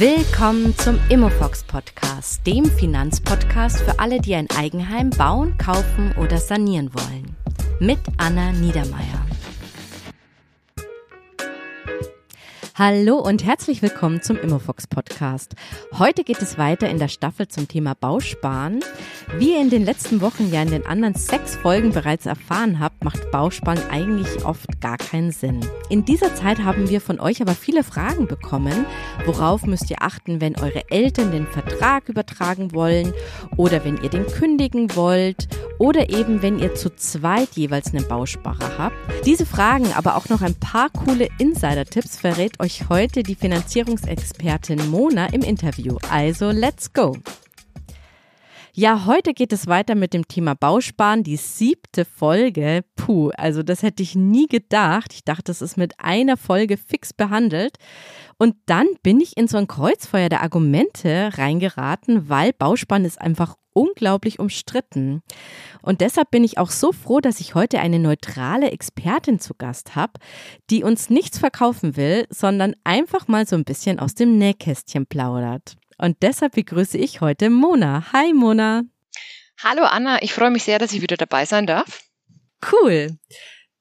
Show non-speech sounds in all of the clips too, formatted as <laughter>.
Willkommen zum Immofox Podcast, dem Finanzpodcast für alle, die ein Eigenheim bauen, kaufen oder sanieren wollen. Mit Anna Niedermeier. Hallo und herzlich willkommen zum Immofox Podcast. Heute geht es weiter in der Staffel zum Thema Bausparen. Wie ihr in den letzten Wochen ja in den anderen sechs Folgen bereits erfahren habt, macht Bausparen eigentlich oft gar keinen Sinn. In dieser Zeit haben wir von euch aber viele Fragen bekommen. Worauf müsst ihr achten, wenn eure Eltern den Vertrag übertragen wollen oder wenn ihr den kündigen wollt oder eben wenn ihr zu zweit jeweils einen Bausparer habt? Diese Fragen, aber auch noch ein paar coole Insider-Tipps verrät euch euch heute die Finanzierungsexpertin Mona im Interview. Also, let's go! Ja, heute geht es weiter mit dem Thema Bausparen, die siebte Folge. Puh, also das hätte ich nie gedacht. Ich dachte, das ist mit einer Folge fix behandelt. Und dann bin ich in so ein Kreuzfeuer der Argumente reingeraten, weil Bausparen ist einfach unglaublich umstritten. Und deshalb bin ich auch so froh, dass ich heute eine neutrale Expertin zu Gast habe, die uns nichts verkaufen will, sondern einfach mal so ein bisschen aus dem Nähkästchen plaudert. Und deshalb begrüße ich heute Mona. Hi Mona. Hallo Anna, ich freue mich sehr, dass ich wieder dabei sein darf. Cool.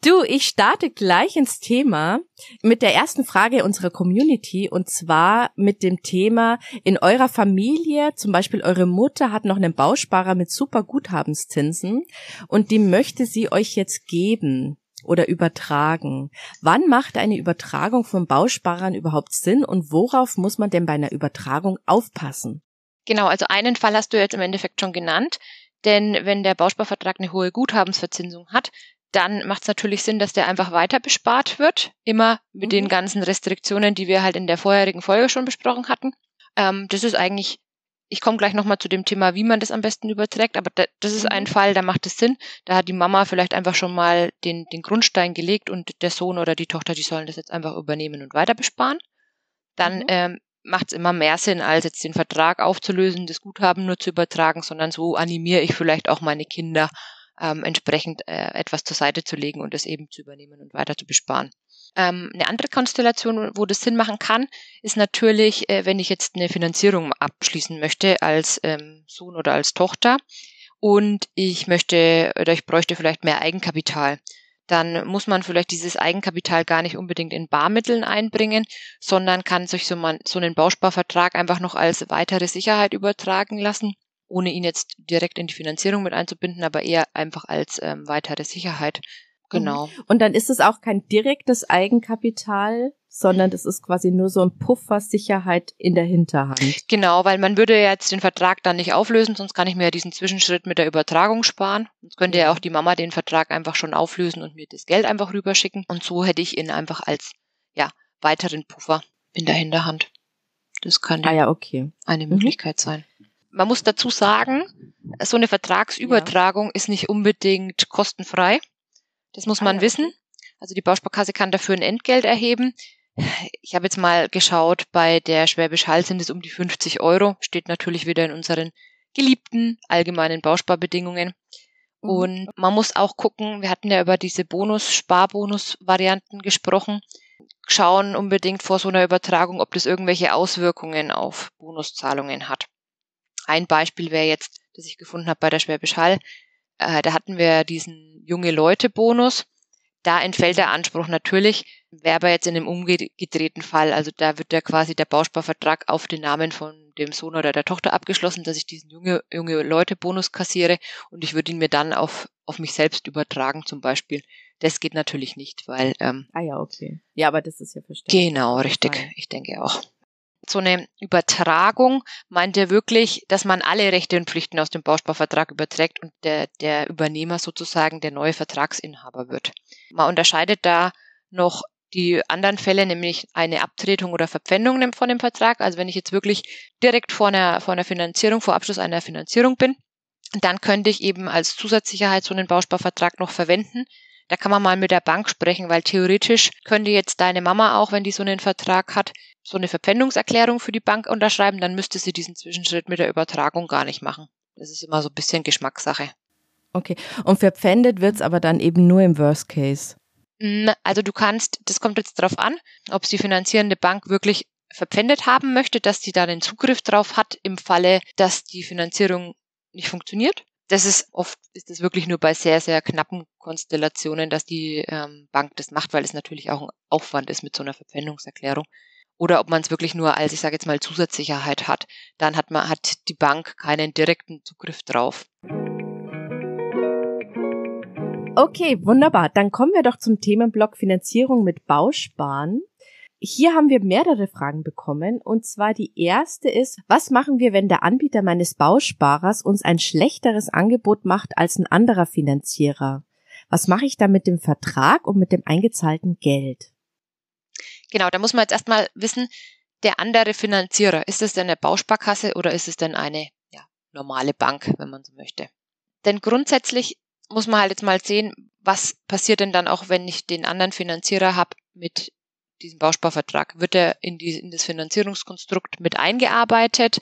Du, ich starte gleich ins Thema mit der ersten Frage unserer Community und zwar mit dem Thema in eurer Familie, zum Beispiel eure Mutter hat noch einen Bausparer mit super Guthabenszinsen und die möchte sie euch jetzt geben oder übertragen. Wann macht eine Übertragung von Bausparern überhaupt Sinn und worauf muss man denn bei einer Übertragung aufpassen? Genau, also einen Fall hast du jetzt im Endeffekt schon genannt. Denn wenn der Bausparvertrag eine hohe Guthabensverzinsung hat, dann macht es natürlich Sinn, dass der einfach weiter bespart wird, immer mit mhm. den ganzen Restriktionen, die wir halt in der vorherigen Folge schon besprochen hatten. Ähm, das ist eigentlich, ich komme gleich nochmal zu dem Thema, wie man das am besten überträgt, aber da, das ist ein mhm. Fall, da macht es Sinn. Da hat die Mama vielleicht einfach schon mal den, den Grundstein gelegt und der Sohn oder die Tochter, die sollen das jetzt einfach übernehmen und weiter besparen. Dann mhm. ähm, macht es immer mehr Sinn, als jetzt den Vertrag aufzulösen, das Guthaben nur zu übertragen, sondern so animiere ich vielleicht auch meine Kinder, ähm, entsprechend äh, etwas zur Seite zu legen und es eben zu übernehmen und weiter zu besparen. Ähm, eine andere Konstellation, wo das Sinn machen kann, ist natürlich, äh, wenn ich jetzt eine Finanzierung abschließen möchte als ähm, Sohn oder als Tochter und ich möchte oder ich bräuchte vielleicht mehr Eigenkapital dann muss man vielleicht dieses Eigenkapital gar nicht unbedingt in Barmitteln einbringen, sondern kann sich so, man, so einen Bausparvertrag einfach noch als weitere Sicherheit übertragen lassen ohne ihn jetzt direkt in die Finanzierung mit einzubinden, aber eher einfach als ähm, weitere Sicherheit. Genau. Mhm. Und dann ist es auch kein direktes Eigenkapital, sondern das ist quasi nur so ein Puffersicherheit in der Hinterhand. Genau, weil man würde ja jetzt den Vertrag dann nicht auflösen, sonst kann ich mir ja diesen Zwischenschritt mit der Übertragung sparen. Sonst könnte ja auch die Mama den Vertrag einfach schon auflösen und mir das Geld einfach rüberschicken. Und so hätte ich ihn einfach als, ja, weiteren Puffer in der Hinterhand. Das könnte ah, ja, okay. eine mhm. Möglichkeit sein man muss dazu sagen, so eine Vertragsübertragung ja. ist nicht unbedingt kostenfrei. Das muss man ah, ja. wissen. Also die Bausparkasse kann dafür ein Entgelt erheben. Ich habe jetzt mal geschaut, bei der Schwäbisch Hall sind es um die 50 Euro, steht natürlich wieder in unseren geliebten allgemeinen Bausparbedingungen. Mhm. Und man muss auch gucken, wir hatten ja über diese Bonus-Sparbonus-Varianten gesprochen, schauen unbedingt vor so einer Übertragung, ob das irgendwelche Auswirkungen auf Bonuszahlungen hat. Ein Beispiel wäre jetzt, das ich gefunden habe bei der Schwäbisch Hall. Äh, da hatten wir diesen junge Leute Bonus. Da entfällt der Anspruch natürlich, wäre aber jetzt in dem umgedrehten Fall, also da wird ja quasi der Bausparvertrag auf den Namen von dem Sohn oder der Tochter abgeschlossen, dass ich diesen junge, junge Leute Bonus kassiere und ich würde ihn mir dann auf, auf mich selbst übertragen zum Beispiel. Das geht natürlich nicht, weil. Ähm, ah ja, okay. Ja, aber das ist ja verständlich. Genau, richtig. Ich denke auch so eine Übertragung meint er wirklich, dass man alle Rechte und Pflichten aus dem Bausparvertrag überträgt und der, der Übernehmer sozusagen der neue Vertragsinhaber wird. Man unterscheidet da noch die anderen Fälle, nämlich eine Abtretung oder Verpfändung von dem Vertrag. Also wenn ich jetzt wirklich direkt vor einer, vor einer Finanzierung, vor Abschluss einer Finanzierung bin, dann könnte ich eben als Zusatzsicherheit so einen Bausparvertrag noch verwenden. Da kann man mal mit der Bank sprechen, weil theoretisch könnte jetzt deine Mama auch, wenn die so einen Vertrag hat, so eine Verpfändungserklärung für die Bank unterschreiben, dann müsste sie diesen Zwischenschritt mit der Übertragung gar nicht machen. Das ist immer so ein bisschen Geschmackssache. Okay. Und verpfändet wird's aber dann eben nur im Worst Case. Also du kannst, das kommt jetzt darauf an, ob es die finanzierende Bank wirklich verpfändet haben möchte, dass die da den Zugriff drauf hat im Falle, dass die Finanzierung nicht funktioniert. Das ist oft ist das wirklich nur bei sehr, sehr knappen Konstellationen, dass die ähm, Bank das macht, weil es natürlich auch ein Aufwand ist mit so einer Verpfändungserklärung. Oder ob man es wirklich nur als, ich sage jetzt mal, Zusatzsicherheit hat, dann hat man, hat die Bank keinen direkten Zugriff drauf. Okay, wunderbar. Dann kommen wir doch zum Themenblock Finanzierung mit Bausparen. Hier haben wir mehrere Fragen bekommen. Und zwar die erste ist, was machen wir, wenn der Anbieter meines Bausparers uns ein schlechteres Angebot macht als ein anderer Finanzierer? Was mache ich da mit dem Vertrag und mit dem eingezahlten Geld? Genau, da muss man jetzt erstmal wissen, der andere Finanzierer, ist es denn eine Bausparkasse oder ist es denn eine ja, normale Bank, wenn man so möchte? Denn grundsätzlich muss man halt jetzt mal sehen, was passiert denn dann auch, wenn ich den anderen Finanzierer habe mit diesen Bausparvertrag? Wird er in, die, in das Finanzierungskonstrukt mit eingearbeitet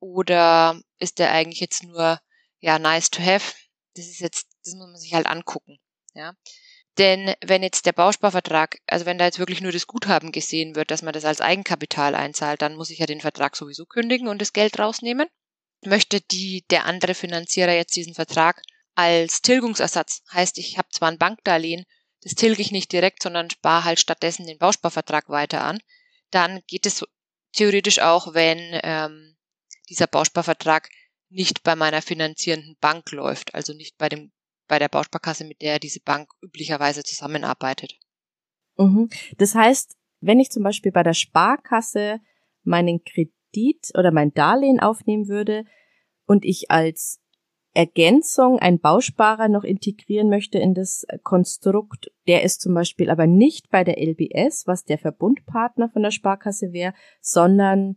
oder ist der eigentlich jetzt nur ja nice to have? Das ist jetzt, das muss man sich halt angucken. Ja. Denn wenn jetzt der Bausparvertrag, also wenn da jetzt wirklich nur das Guthaben gesehen wird, dass man das als Eigenkapital einzahlt, dann muss ich ja den Vertrag sowieso kündigen und das Geld rausnehmen. Möchte die, der andere Finanzierer jetzt diesen Vertrag als Tilgungsersatz, heißt ich habe zwar ein Bankdarlehen, das tilge ich nicht direkt, sondern spare halt stattdessen den Bausparvertrag weiter an, dann geht es theoretisch auch, wenn ähm, dieser Bausparvertrag nicht bei meiner finanzierenden Bank läuft, also nicht bei dem bei der Bausparkasse, mit der diese Bank üblicherweise zusammenarbeitet. Mhm. Das heißt, wenn ich zum Beispiel bei der Sparkasse meinen Kredit oder mein Darlehen aufnehmen würde und ich als Ergänzung ein Bausparer noch integrieren möchte in das Konstrukt, der ist zum Beispiel aber nicht bei der LBS, was der Verbundpartner von der Sparkasse wäre, sondern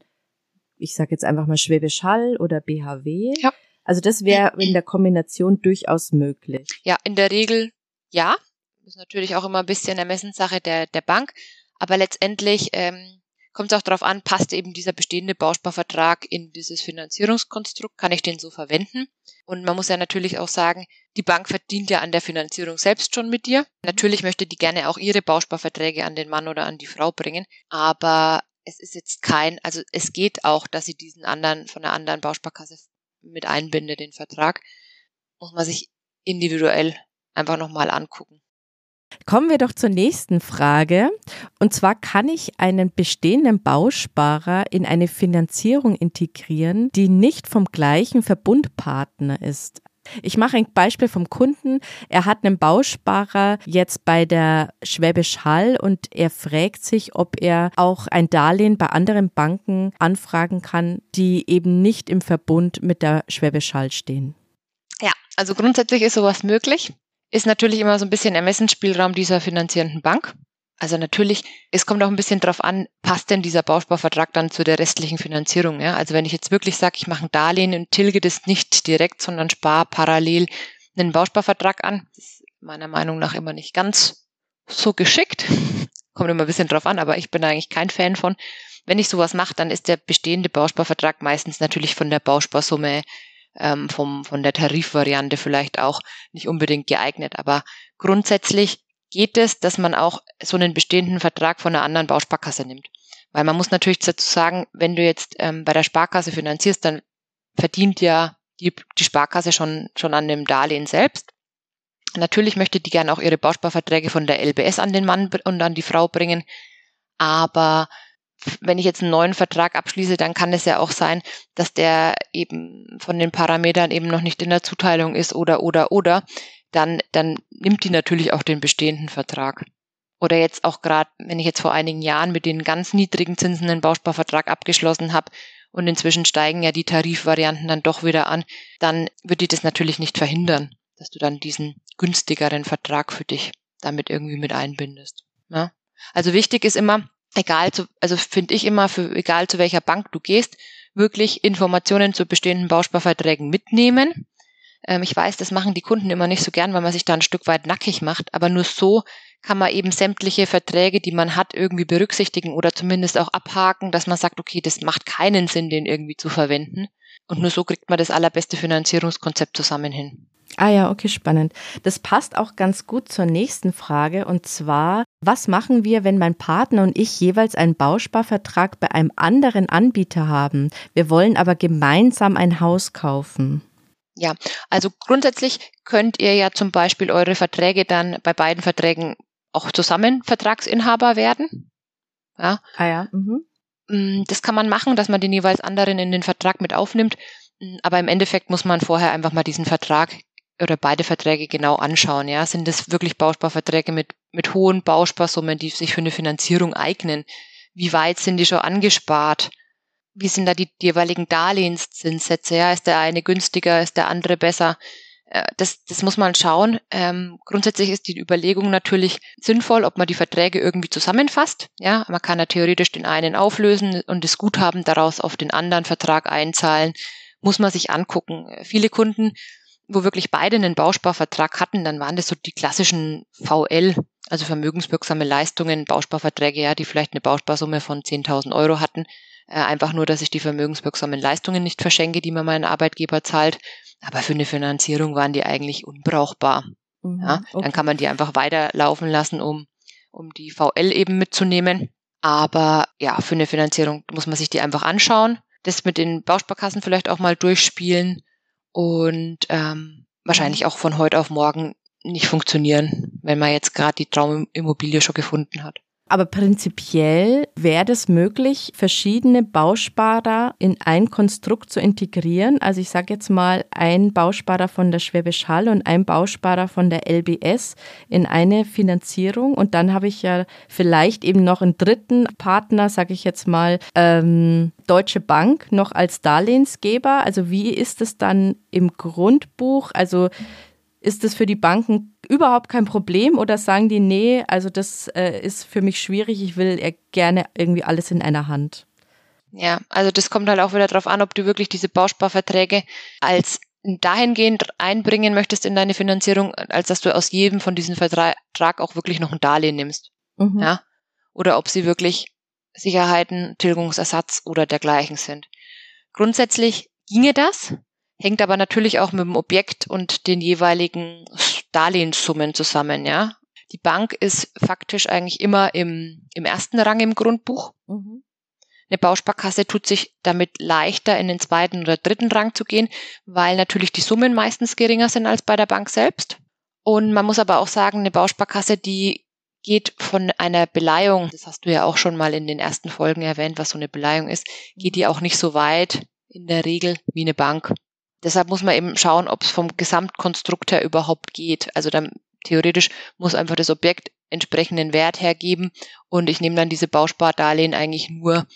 ich sage jetzt einfach mal Schwäbisch Hall oder BHW. Ja. Also das wäre in der Kombination durchaus möglich. Ja, in der Regel ja. Das ist natürlich auch immer ein bisschen Ermessenssache der, der Bank. Aber letztendlich ähm, kommt es auch darauf an, passt eben dieser bestehende Bausparvertrag in dieses Finanzierungskonstrukt, kann ich den so verwenden? Und man muss ja natürlich auch sagen, die Bank verdient ja an der Finanzierung selbst schon mit dir. Natürlich möchte die gerne auch ihre Bausparverträge an den Mann oder an die Frau bringen, aber es ist jetzt kein, also es geht auch, dass sie diesen anderen von einer anderen Bausparkasse mit einbinde, den Vertrag. Muss man sich individuell einfach nochmal angucken. Kommen wir doch zur nächsten Frage. Und zwar kann ich einen bestehenden Bausparer in eine Finanzierung integrieren, die nicht vom gleichen Verbundpartner ist. Ich mache ein Beispiel vom Kunden. Er hat einen Bausparer jetzt bei der Schwäbisch Hall und er fragt sich, ob er auch ein Darlehen bei anderen Banken anfragen kann, die eben nicht im Verbund mit der Schwäbisch Hall stehen. Ja, also grundsätzlich ist sowas möglich ist natürlich immer so ein bisschen Ermessensspielraum dieser finanzierenden Bank. Also natürlich, es kommt auch ein bisschen drauf an, passt denn dieser Bausparvertrag dann zu der restlichen Finanzierung? Ja? Also wenn ich jetzt wirklich sage, ich mache ein Darlehen und tilge das nicht direkt, sondern spare parallel einen Bausparvertrag an, ist meiner Meinung nach immer nicht ganz so geschickt. <laughs> Kommt immer ein bisschen drauf an, aber ich bin eigentlich kein Fan von. Wenn ich sowas mache, dann ist der bestehende Bausparvertrag meistens natürlich von der Bausparsumme ähm, vom, von der Tarifvariante vielleicht auch nicht unbedingt geeignet. Aber grundsätzlich geht es, dass man auch so einen bestehenden Vertrag von einer anderen Bausparkasse nimmt. Weil man muss natürlich dazu sagen, wenn du jetzt ähm, bei der Sparkasse finanzierst, dann verdient ja die, die Sparkasse schon, schon an dem Darlehen selbst. Natürlich möchte die gerne auch ihre Bausparverträge von der LBS an den Mann und an die Frau bringen. Aber wenn ich jetzt einen neuen Vertrag abschließe, dann kann es ja auch sein, dass der eben von den Parametern eben noch nicht in der Zuteilung ist oder oder oder. Dann, dann nimmt die natürlich auch den bestehenden Vertrag. Oder jetzt auch gerade, wenn ich jetzt vor einigen Jahren mit den ganz niedrigen Zinsen einen Bausparvertrag abgeschlossen habe und inzwischen steigen ja die Tarifvarianten dann doch wieder an, dann wird die das natürlich nicht verhindern, dass du dann diesen günstigeren Vertrag für dich damit irgendwie mit einbindest. Ja? Also wichtig ist immer, egal zu, also finde ich immer, für egal zu welcher Bank du gehst, wirklich Informationen zu bestehenden Bausparverträgen mitnehmen. Ähm, ich weiß, das machen die Kunden immer nicht so gern, weil man sich da ein Stück weit nackig macht, aber nur so kann man eben sämtliche Verträge, die man hat, irgendwie berücksichtigen oder zumindest auch abhaken, dass man sagt, okay, das macht keinen Sinn, den irgendwie zu verwenden. Und nur so kriegt man das allerbeste Finanzierungskonzept zusammen hin. Ah ja, okay, spannend. Das passt auch ganz gut zur nächsten Frage und zwar, was machen wir, wenn mein Partner und ich jeweils einen Bausparvertrag bei einem anderen Anbieter haben? Wir wollen aber gemeinsam ein Haus kaufen. Ja, also grundsätzlich könnt ihr ja zum Beispiel eure Verträge dann bei beiden Verträgen auch zusammen Vertragsinhaber werden. Ja. Ah ja. Mhm. Mm, das kann man machen, dass man den jeweils anderen in den Vertrag mit aufnimmt. Mm, aber im Endeffekt muss man vorher einfach mal diesen Vertrag oder beide Verträge genau anschauen. Ja, sind das wirklich Bausparverträge mit, mit hohen Bausparsummen, die sich für eine Finanzierung eignen? Wie weit sind die schon angespart? Wie sind da die, die jeweiligen Darlehenszinssätze? Ja, ist der eine günstiger, ist der andere besser? Äh, das, das muss man schauen. Ähm, grundsätzlich ist die Überlegung natürlich sinnvoll, ob man die Verträge irgendwie zusammenfasst. Ja, man kann ja theoretisch den einen auflösen und das Guthaben daraus auf den anderen Vertrag einzahlen. Muss man sich angucken. Viele Kunden wo wirklich beide einen Bausparvertrag hatten, dann waren das so die klassischen VL, also vermögenswirksame Leistungen, Bausparverträge, ja, die vielleicht eine Bausparsumme von 10.000 Euro hatten. Äh, einfach nur, dass ich die vermögenswirksamen Leistungen nicht verschenke, die mir mein Arbeitgeber zahlt. Aber für eine Finanzierung waren die eigentlich unbrauchbar. Mhm, ja, okay. Dann kann man die einfach weiterlaufen lassen, um, um die VL eben mitzunehmen. Aber ja, für eine Finanzierung muss man sich die einfach anschauen. Das mit den Bausparkassen vielleicht auch mal durchspielen und ähm, wahrscheinlich mhm. auch von heute auf morgen nicht funktionieren, wenn man jetzt gerade die Traumimmobilie schon gefunden hat. Aber prinzipiell wäre es möglich, verschiedene Bausparer in ein Konstrukt zu integrieren. Also ich sage jetzt mal, ein Bausparer von der Schwäbisch Hall und ein Bausparer von der LBS in eine Finanzierung. Und dann habe ich ja vielleicht eben noch einen dritten Partner, sage ich jetzt mal, ähm, Deutsche Bank noch als Darlehensgeber. Also wie ist es dann im Grundbuch? Also ist das für die Banken überhaupt kein Problem oder sagen die, nee, also das äh, ist für mich schwierig, ich will gerne irgendwie alles in einer Hand? Ja, also das kommt halt auch wieder darauf an, ob du wirklich diese Bausparverträge als dahingehend einbringen möchtest in deine Finanzierung, als dass du aus jedem von diesen Vertrag auch wirklich noch ein Darlehen nimmst. Mhm. Ja? Oder ob sie wirklich Sicherheiten, Tilgungsersatz oder dergleichen sind. Grundsätzlich ginge das, hängt aber natürlich auch mit dem Objekt und den jeweiligen Darlehenssummen zusammen, ja. Die Bank ist faktisch eigentlich immer im, im ersten Rang im Grundbuch. Mhm. Eine Bausparkasse tut sich damit leichter, in den zweiten oder dritten Rang zu gehen, weil natürlich die Summen meistens geringer sind als bei der Bank selbst. Und man muss aber auch sagen, eine Bausparkasse, die geht von einer Beleihung, das hast du ja auch schon mal in den ersten Folgen erwähnt, was so eine Beleihung ist, geht die auch nicht so weit in der Regel wie eine Bank. Deshalb muss man eben schauen, ob es vom Gesamtkonstrukt her überhaupt geht. Also dann theoretisch muss einfach das Objekt entsprechenden Wert hergeben und ich nehme dann diese Bauspardarlehen eigentlich nur,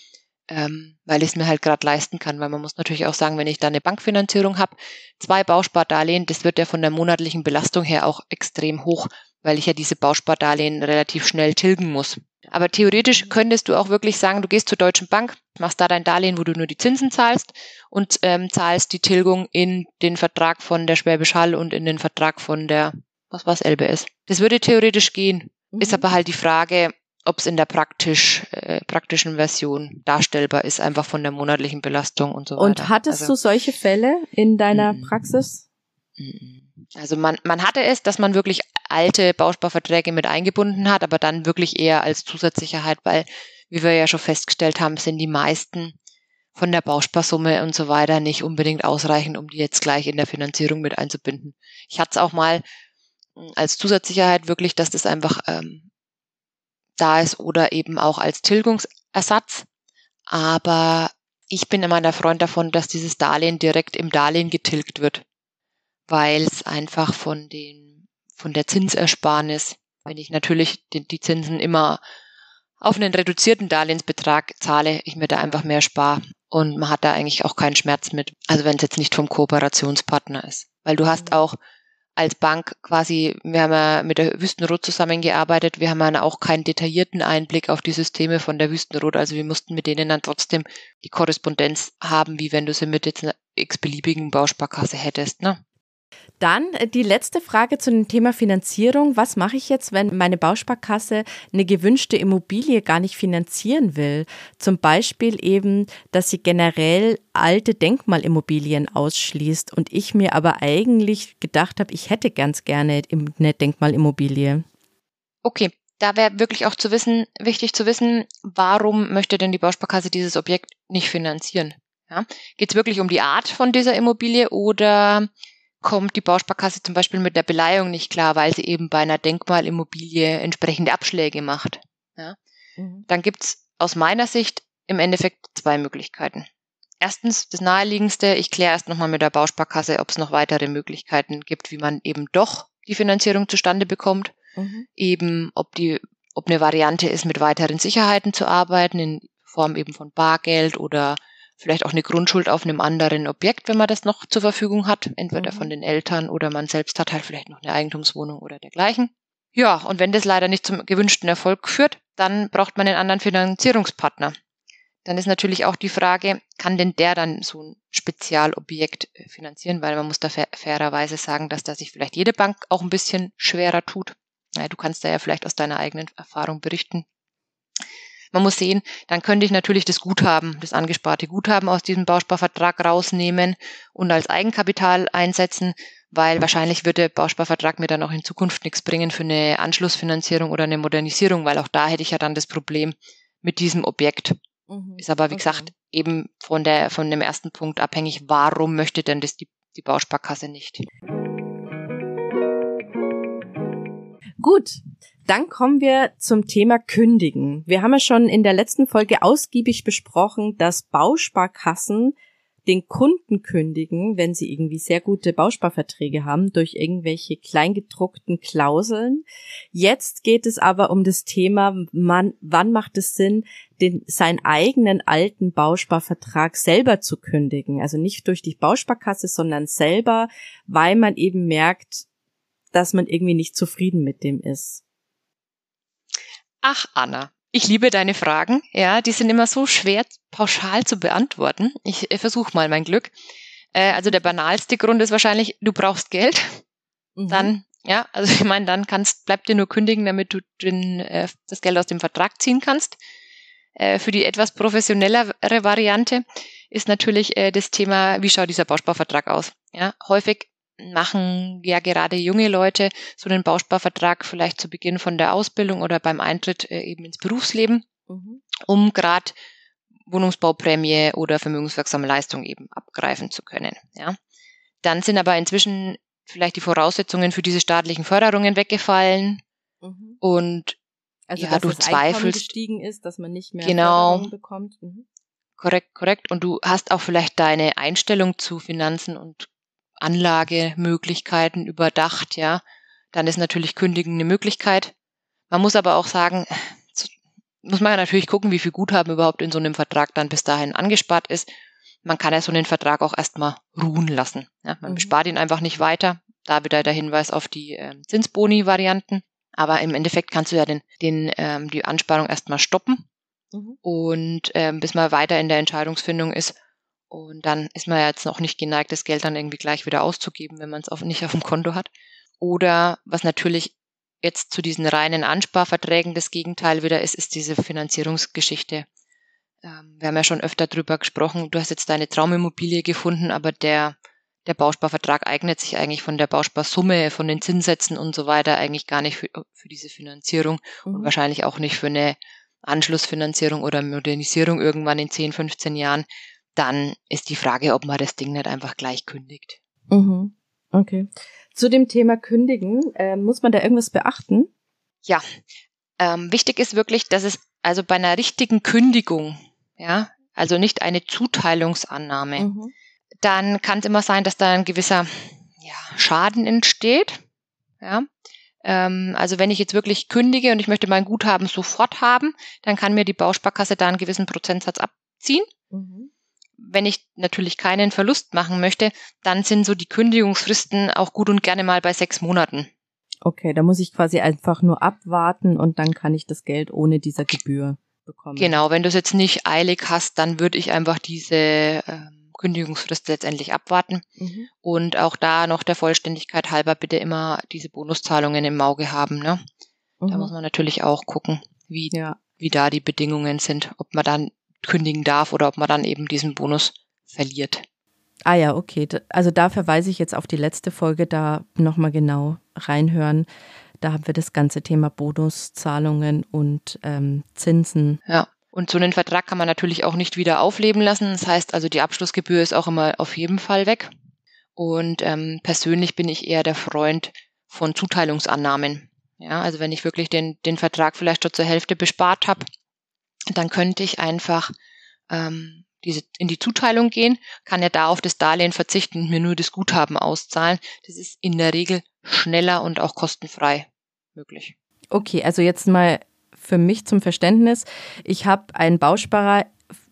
ähm, weil ich es mir halt gerade leisten kann. Weil man muss natürlich auch sagen, wenn ich da eine Bankfinanzierung habe, zwei Bauspardarlehen, das wird ja von der monatlichen Belastung her auch extrem hoch, weil ich ja diese Bauspardarlehen relativ schnell tilgen muss. Aber theoretisch könntest du auch wirklich sagen, du gehst zur Deutschen Bank, machst da dein Darlehen, wo du nur die Zinsen zahlst und ähm, zahlst die Tilgung in den Vertrag von der Schwäbisch Hall und in den Vertrag von der, was war's, LBS. Das würde theoretisch gehen. Mhm. Ist aber halt die Frage, ob es in der praktisch, äh, praktischen Version darstellbar ist, einfach von der monatlichen Belastung und so weiter. Und hattest also, du solche Fälle in deiner mm, Praxis? Also man, man hatte es, dass man wirklich alte Bausparverträge mit eingebunden hat, aber dann wirklich eher als Zusatzsicherheit, weil, wie wir ja schon festgestellt haben, sind die meisten von der Bausparsumme und so weiter nicht unbedingt ausreichend, um die jetzt gleich in der Finanzierung mit einzubinden. Ich hatte es auch mal hm, als Zusatzsicherheit wirklich, dass das einfach ähm, da ist oder eben auch als Tilgungsersatz. Aber ich bin immer der Freund davon, dass dieses Darlehen direkt im Darlehen getilgt wird weil es einfach von den, von der Zinsersparnis, wenn ich natürlich die, die Zinsen immer auf einen reduzierten Darlehensbetrag zahle, ich mir da einfach mehr spare. Und man hat da eigentlich auch keinen Schmerz mit. Also wenn es jetzt nicht vom Kooperationspartner ist. Weil du hast mhm. auch als Bank quasi, wir haben ja mit der Wüstenrot zusammengearbeitet, wir haben ja auch keinen detaillierten Einblick auf die Systeme von der Wüstenrot. Also wir mussten mit denen dann trotzdem die Korrespondenz haben, wie wenn du sie mit jetzt einer x-beliebigen Bausparkasse hättest. Ne? Dann äh, die letzte Frage zu dem Thema Finanzierung. Was mache ich jetzt, wenn meine Bausparkasse eine gewünschte Immobilie gar nicht finanzieren will? Zum Beispiel eben, dass sie generell alte Denkmalimmobilien ausschließt und ich mir aber eigentlich gedacht habe, ich hätte ganz gerne eine Denkmalimmobilie. Okay, da wäre wirklich auch zu wissen, wichtig zu wissen, warum möchte denn die Bausparkasse dieses Objekt nicht finanzieren? Ja? Geht es wirklich um die Art von dieser Immobilie oder kommt die Bausparkasse zum Beispiel mit der Beleihung nicht klar, weil sie eben bei einer Denkmalimmobilie entsprechende Abschläge macht. Ja? Mhm. Dann gibt's aus meiner Sicht im Endeffekt zwei Möglichkeiten. Erstens, das naheliegendste, ich kläre erst nochmal mit der Bausparkasse, ob es noch weitere Möglichkeiten gibt, wie man eben doch die Finanzierung zustande bekommt. Mhm. Eben, ob die, ob eine Variante ist, mit weiteren Sicherheiten zu arbeiten, in Form eben von Bargeld oder vielleicht auch eine Grundschuld auf einem anderen Objekt, wenn man das noch zur Verfügung hat, entweder mhm. von den Eltern oder man selbst hat halt vielleicht noch eine Eigentumswohnung oder dergleichen. Ja, und wenn das leider nicht zum gewünschten Erfolg führt, dann braucht man einen anderen Finanzierungspartner. Dann ist natürlich auch die Frage, kann denn der dann so ein Spezialobjekt äh, finanzieren? Weil man muss da fairerweise sagen, dass da sich vielleicht jede Bank auch ein bisschen schwerer tut. Ja, du kannst da ja vielleicht aus deiner eigenen Erfahrung berichten. Man muss sehen, dann könnte ich natürlich das Guthaben, das angesparte Guthaben aus diesem Bausparvertrag rausnehmen und als Eigenkapital einsetzen, weil wahrscheinlich wird der Bausparvertrag mir dann auch in Zukunft nichts bringen für eine Anschlussfinanzierung oder eine Modernisierung, weil auch da hätte ich ja dann das Problem mit diesem Objekt. Mhm. Ist aber, wie okay. gesagt, eben von der, von dem ersten Punkt abhängig, warum möchte denn das die, die Bausparkasse nicht? Gut, dann kommen wir zum Thema Kündigen. Wir haben ja schon in der letzten Folge ausgiebig besprochen, dass Bausparkassen den Kunden kündigen, wenn sie irgendwie sehr gute Bausparverträge haben, durch irgendwelche kleingedruckten Klauseln. Jetzt geht es aber um das Thema, man, wann macht es Sinn, den, seinen eigenen alten Bausparvertrag selber zu kündigen. Also nicht durch die Bausparkasse, sondern selber, weil man eben merkt, dass man irgendwie nicht zufrieden mit dem ist. Ach, Anna, ich liebe deine Fragen. Ja, die sind immer so schwer pauschal zu beantworten. Ich äh, versuche mal mein Glück. Äh, also der banalste Grund ist wahrscheinlich, du brauchst Geld. Mhm. Dann, ja, also ich meine, dann kannst, bleibt dir nur kündigen, damit du den, äh, das Geld aus dem Vertrag ziehen kannst. Äh, für die etwas professionellere Variante ist natürlich äh, das Thema, wie schaut dieser Bausparvertrag aus? Ja, häufig machen ja gerade junge Leute so einen Bausparvertrag vielleicht zu Beginn von der Ausbildung oder beim Eintritt äh, eben ins Berufsleben, mhm. um gerade Wohnungsbauprämie oder vermögenswirksame Leistung eben abgreifen zu können. Ja. Dann sind aber inzwischen vielleicht die Voraussetzungen für diese staatlichen Förderungen weggefallen mhm. und also, ja, du zweifelst gestiegen ist, dass man nicht mehr genau, bekommt. Mhm. Korrekt, korrekt. Und du hast auch vielleicht deine Einstellung zu Finanzen und Anlagemöglichkeiten überdacht, ja, dann ist natürlich Kündigen eine Möglichkeit. Man muss aber auch sagen, muss man ja natürlich gucken, wie viel Guthaben überhaupt in so einem Vertrag dann bis dahin angespart ist. Man kann ja so einen Vertrag auch erstmal ruhen lassen. Ja, man mhm. bespart ihn einfach nicht weiter. Da wieder der Hinweis auf die äh, Zinsboni-Varianten. Aber im Endeffekt kannst du ja den, den, ähm, die Ansparung erstmal stoppen. Mhm. Und ähm, bis man weiter in der Entscheidungsfindung ist, und dann ist man ja jetzt noch nicht geneigt, das Geld dann irgendwie gleich wieder auszugeben, wenn man es auf, nicht auf dem Konto hat. Oder was natürlich jetzt zu diesen reinen Ansparverträgen das Gegenteil wieder ist, ist diese Finanzierungsgeschichte. Ähm, wir haben ja schon öfter drüber gesprochen. Du hast jetzt deine Traumimmobilie gefunden, aber der, der Bausparvertrag eignet sich eigentlich von der Bausparsumme, von den Zinssätzen und so weiter eigentlich gar nicht für, für diese Finanzierung mhm. und wahrscheinlich auch nicht für eine Anschlussfinanzierung oder Modernisierung irgendwann in 10, 15 Jahren dann ist die Frage, ob man das Ding nicht einfach gleich kündigt. Mhm. Okay. Zu dem Thema Kündigen, äh, muss man da irgendwas beachten? Ja, ähm, wichtig ist wirklich, dass es also bei einer richtigen Kündigung, ja, also nicht eine Zuteilungsannahme, mhm. dann kann es immer sein, dass da ein gewisser ja, Schaden entsteht. Ja. Ähm, also wenn ich jetzt wirklich kündige und ich möchte mein Guthaben sofort haben, dann kann mir die Bausparkasse da einen gewissen Prozentsatz abziehen. Mhm wenn ich natürlich keinen Verlust machen möchte, dann sind so die Kündigungsfristen auch gut und gerne mal bei sechs Monaten. Okay, da muss ich quasi einfach nur abwarten und dann kann ich das Geld ohne dieser Gebühr bekommen. Genau, wenn du es jetzt nicht eilig hast, dann würde ich einfach diese ähm, Kündigungsfrist letztendlich abwarten. Mhm. Und auch da noch der Vollständigkeit halber bitte immer diese Bonuszahlungen im Auge haben. Ne? Mhm. Da muss man natürlich auch gucken, wie, ja. wie da die Bedingungen sind, ob man dann kündigen darf oder ob man dann eben diesen Bonus verliert. Ah ja, okay. Also da verweise ich jetzt auf die letzte Folge, da nochmal genau reinhören. Da haben wir das ganze Thema Bonuszahlungen und ähm, Zinsen. Ja. Und so einen Vertrag kann man natürlich auch nicht wieder aufleben lassen. Das heißt also, die Abschlussgebühr ist auch immer auf jeden Fall weg. Und ähm, persönlich bin ich eher der Freund von Zuteilungsannahmen. Ja, also wenn ich wirklich den, den Vertrag vielleicht schon zur Hälfte bespart habe, dann könnte ich einfach ähm, diese, in die Zuteilung gehen, kann ja da auf das Darlehen verzichten und mir nur das Guthaben auszahlen. Das ist in der Regel schneller und auch kostenfrei möglich. Okay, also jetzt mal für mich zum Verständnis. Ich habe einen Bausparer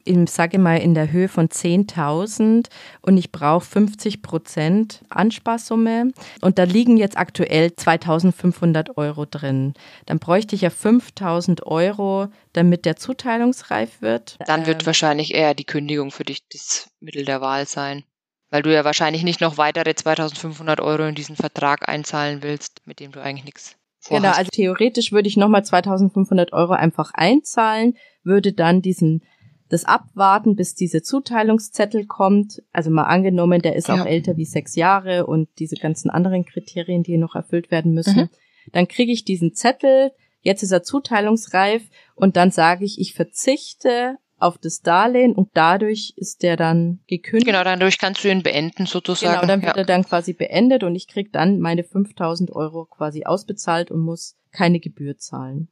ich sage mal, in der Höhe von 10.000 und ich brauche 50 Prozent Ansparsumme und da liegen jetzt aktuell 2.500 Euro drin. Dann bräuchte ich ja 5.000 Euro, damit der zuteilungsreif wird. Dann wird ähm, wahrscheinlich eher die Kündigung für dich das Mittel der Wahl sein. Weil du ja wahrscheinlich nicht noch weitere 2500 Euro in diesen Vertrag einzahlen willst, mit dem du eigentlich nichts Vorhast. Genau, also theoretisch würde ich nochmal 2500 Euro einfach einzahlen, würde dann diesen das Abwarten, bis diese Zuteilungszettel kommt. Also mal angenommen, der ist ja. auch älter wie sechs Jahre und diese ganzen anderen Kriterien, die noch erfüllt werden müssen. Mhm. Dann kriege ich diesen Zettel, jetzt ist er zuteilungsreif und dann sage ich, ich verzichte auf das Darlehen und dadurch ist der dann gekündigt. Genau, dadurch kannst du ihn beenden sozusagen. Genau, dann wird ja. er dann quasi beendet und ich krieg dann meine 5000 Euro quasi ausbezahlt und muss keine Gebühr zahlen.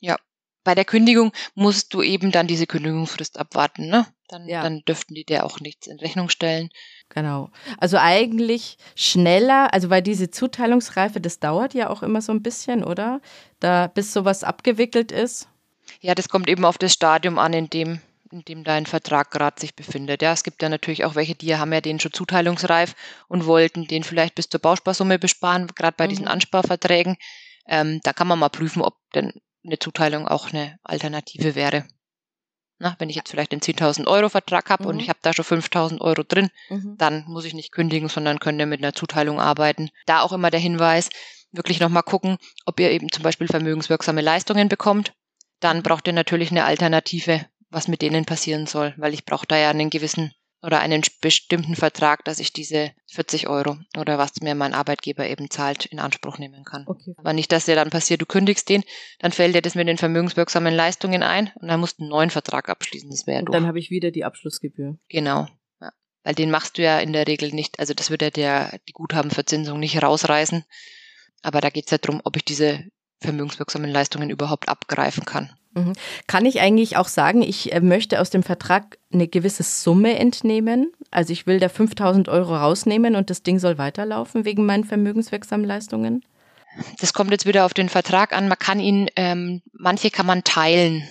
Ja, bei der Kündigung musst du eben dann diese Kündigungsfrist abwarten, ne? Dann, ja. dann dürften die dir auch nichts in Rechnung stellen. Genau. Also eigentlich schneller, also weil diese Zuteilungsreife, das dauert ja auch immer so ein bisschen, oder? Da bis sowas abgewickelt ist. Ja, das kommt eben auf das Stadium an, in dem, in dem dein Vertrag gerade sich befindet. Ja, es gibt ja natürlich auch welche, die haben ja den schon zuteilungsreif und wollten den vielleicht bis zur Bausparsumme besparen, gerade bei mhm. diesen Ansparverträgen. Ähm, da kann man mal prüfen, ob denn eine Zuteilung auch eine Alternative wäre. Na, wenn ich jetzt vielleicht den 10.000 Euro Vertrag habe mhm. und ich habe da schon 5.000 Euro drin, mhm. dann muss ich nicht kündigen, sondern könnte mit einer Zuteilung arbeiten. Da auch immer der Hinweis, wirklich nochmal gucken, ob ihr eben zum Beispiel vermögenswirksame Leistungen bekommt. Dann braucht ihr natürlich eine Alternative, was mit denen passieren soll, weil ich brauche da ja einen gewissen oder einen bestimmten Vertrag, dass ich diese 40 Euro oder was mir mein Arbeitgeber eben zahlt, in Anspruch nehmen kann. Okay. Aber nicht, dass dir dann passiert, du kündigst den, dann fällt dir das mit den vermögenswirksamen Leistungen ein und dann musst du einen neuen Vertrag abschließen. Das wäre Und dann habe ich wieder die Abschlussgebühr. Genau. Ja. Weil den machst du ja in der Regel nicht, also das würde ja der, die Guthabenverzinsung nicht rausreißen. Aber da geht es ja darum, ob ich diese vermögenswirksamen Leistungen überhaupt abgreifen kann. Mhm. Kann ich eigentlich auch sagen, ich äh, möchte aus dem Vertrag eine gewisse Summe entnehmen? Also ich will da 5000 Euro rausnehmen und das Ding soll weiterlaufen wegen meinen vermögenswirksamen Leistungen? Das kommt jetzt wieder auf den Vertrag an. Man kann ihn, ähm, manche kann man teilen.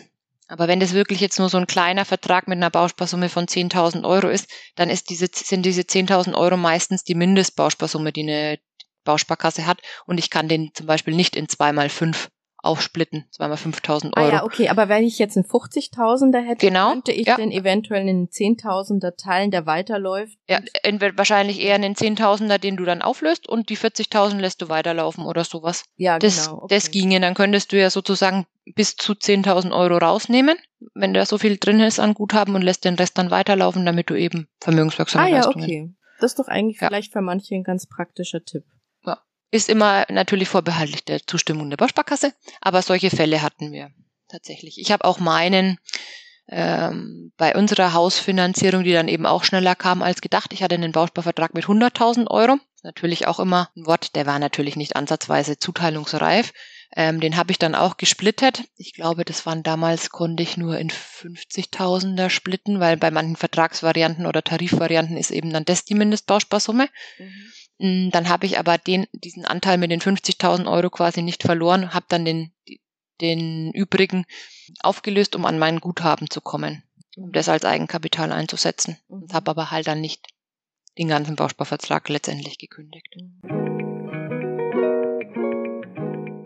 Aber wenn das wirklich jetzt nur so ein kleiner Vertrag mit einer Bausparsumme von 10.000 Euro ist, dann ist diese, sind diese 10.000 Euro meistens die Mindestbausparsumme, die eine Bausparkasse hat. Und ich kann den zum Beispiel nicht in zwei mal fünf aufsplitten, zweimal 5000 Euro. Ah ja, okay, aber wenn ich jetzt einen 50.000er hätte, genau, könnte ich ja. den eventuell einen 10.000er teilen, der weiterläuft? Ja, entweder wahrscheinlich eher einen 10.000er, den du dann auflöst und die 40.000 lässt du weiterlaufen oder sowas. Ja, das, genau. Okay. Das ginge, dann könntest du ja sozusagen bis zu 10.000 Euro rausnehmen, wenn da so viel drin ist an Guthaben und lässt den Rest dann weiterlaufen, damit du eben vermögenswirksame ah, ja, Leistungen. okay. Das ist doch eigentlich ja. vielleicht für manche ein ganz praktischer Tipp. Ist immer natürlich vorbehaltlich der Zustimmung der Bausparkasse, aber solche Fälle hatten wir tatsächlich. Ich habe auch meinen ähm, bei unserer Hausfinanzierung, die dann eben auch schneller kam als gedacht. Ich hatte einen Bausparvertrag mit 100.000 Euro. Natürlich auch immer ein Wort, der war natürlich nicht ansatzweise zuteilungsreif. Ähm, den habe ich dann auch gesplittet. Ich glaube, das waren damals, konnte ich nur in 50.000er splitten, weil bei manchen Vertragsvarianten oder Tarifvarianten ist eben dann das die Mindestbausparsumme. Mhm. Mm, dann habe ich aber den, diesen Anteil mit den 50.000 Euro quasi nicht verloren, habe dann den, den übrigen aufgelöst, um an mein Guthaben zu kommen, um das als Eigenkapital einzusetzen. Und habe aber halt dann nicht den ganzen Bausparvertrag letztendlich gekündigt.